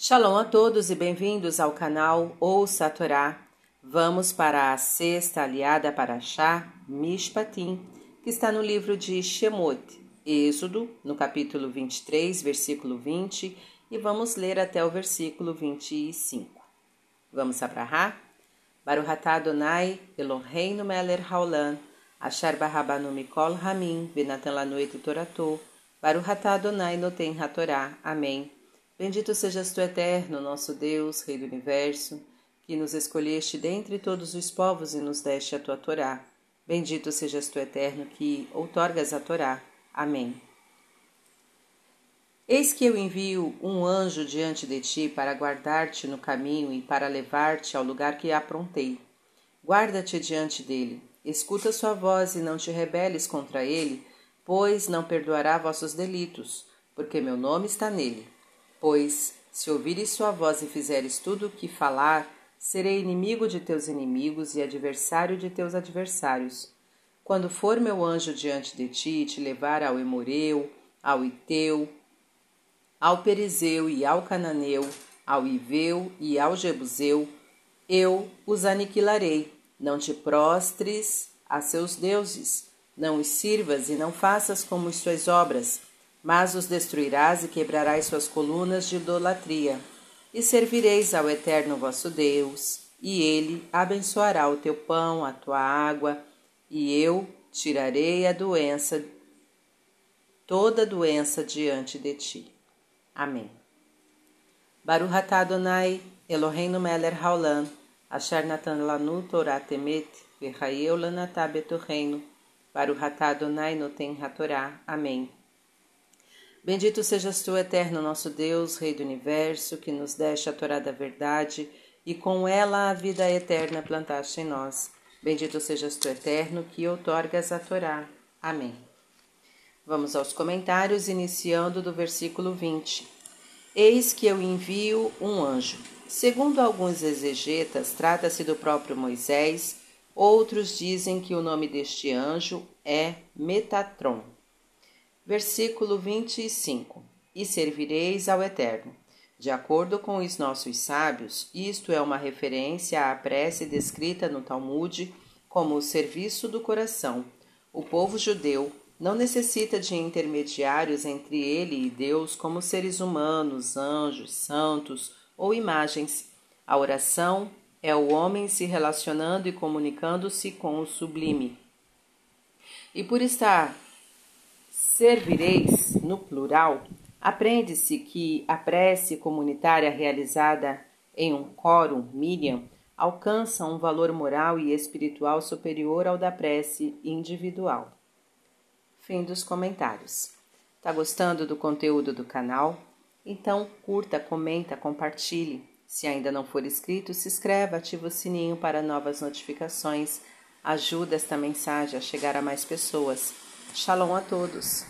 Shalom a todos e bem-vindos ao canal Ouça a Torá. Vamos para a sexta aliada para Chá, Mishpatim, que está no livro de Shemot, Êxodo, no capítulo 23, versículo 20, e vamos ler até o versículo 25. Vamos abrahar? Baruch atah Adonai, Eloheinu melech haolam, asher barabanu mikol ramin, et toratou, Baruch atah Adonai noten hatorá. Amém. Bendito sejas tu, eterno, nosso Deus, Rei do Universo, que nos escolheste dentre todos os povos e nos deste a tua Torá. Bendito sejas tu, eterno, que outorgas a Torá. Amém. Eis que eu envio um anjo diante de ti para guardar-te no caminho e para levar-te ao lugar que aprontei. Guarda-te diante dele, escuta sua voz e não te rebeles contra ele, pois não perdoará vossos delitos, porque meu nome está nele. Pois, se ouvires sua voz e fizeres tudo o que falar, serei inimigo de teus inimigos e adversário de teus adversários. Quando for meu anjo diante de ti e te levar ao Emoreu, ao Iteu, ao Perizeu e ao Cananeu, ao Iveu e ao Jebuseu, eu os aniquilarei. Não te prostres a seus deuses, não os sirvas e não faças como as suas obras mas os destruirás e quebrarás suas colunas de idolatria, e servireis ao Eterno vosso Deus, e ele abençoará o teu pão, a tua água, e eu tirarei a doença, toda doença diante de ti. Amém. Baruch atah Adonai, Eloheinu melech haolam, asher natan lanu Torah temet, v'chayeu lanatah betorreino, Baruch atah Adonai noten hatorá. Amém. Bendito sejas tu, eterno nosso Deus, Rei do universo, que nos deste a Torá da verdade e com ela a vida eterna plantaste em nós. Bendito sejas tu, eterno, que outorgas a Torá. Amém. Vamos aos comentários, iniciando do versículo 20. Eis que eu envio um anjo. Segundo alguns exegetas, trata-se do próprio Moisés, outros dizem que o nome deste anjo é Metatron. Versículo 25: E servireis ao Eterno. De acordo com os nossos sábios, isto é uma referência à prece descrita no Talmud como o serviço do coração. O povo judeu não necessita de intermediários entre ele e Deus como seres humanos, anjos, santos ou imagens. A oração é o homem se relacionando e comunicando-se com o sublime. E por estar servireis, no plural, aprende-se que a prece comunitária realizada em um quórum Miriam alcança um valor moral e espiritual superior ao da prece individual. Fim dos comentários. Tá gostando do conteúdo do canal? Então curta, comenta, compartilhe. Se ainda não for inscrito, se inscreva, ativa o sininho para novas notificações. Ajuda esta mensagem a chegar a mais pessoas. Shalom a todos!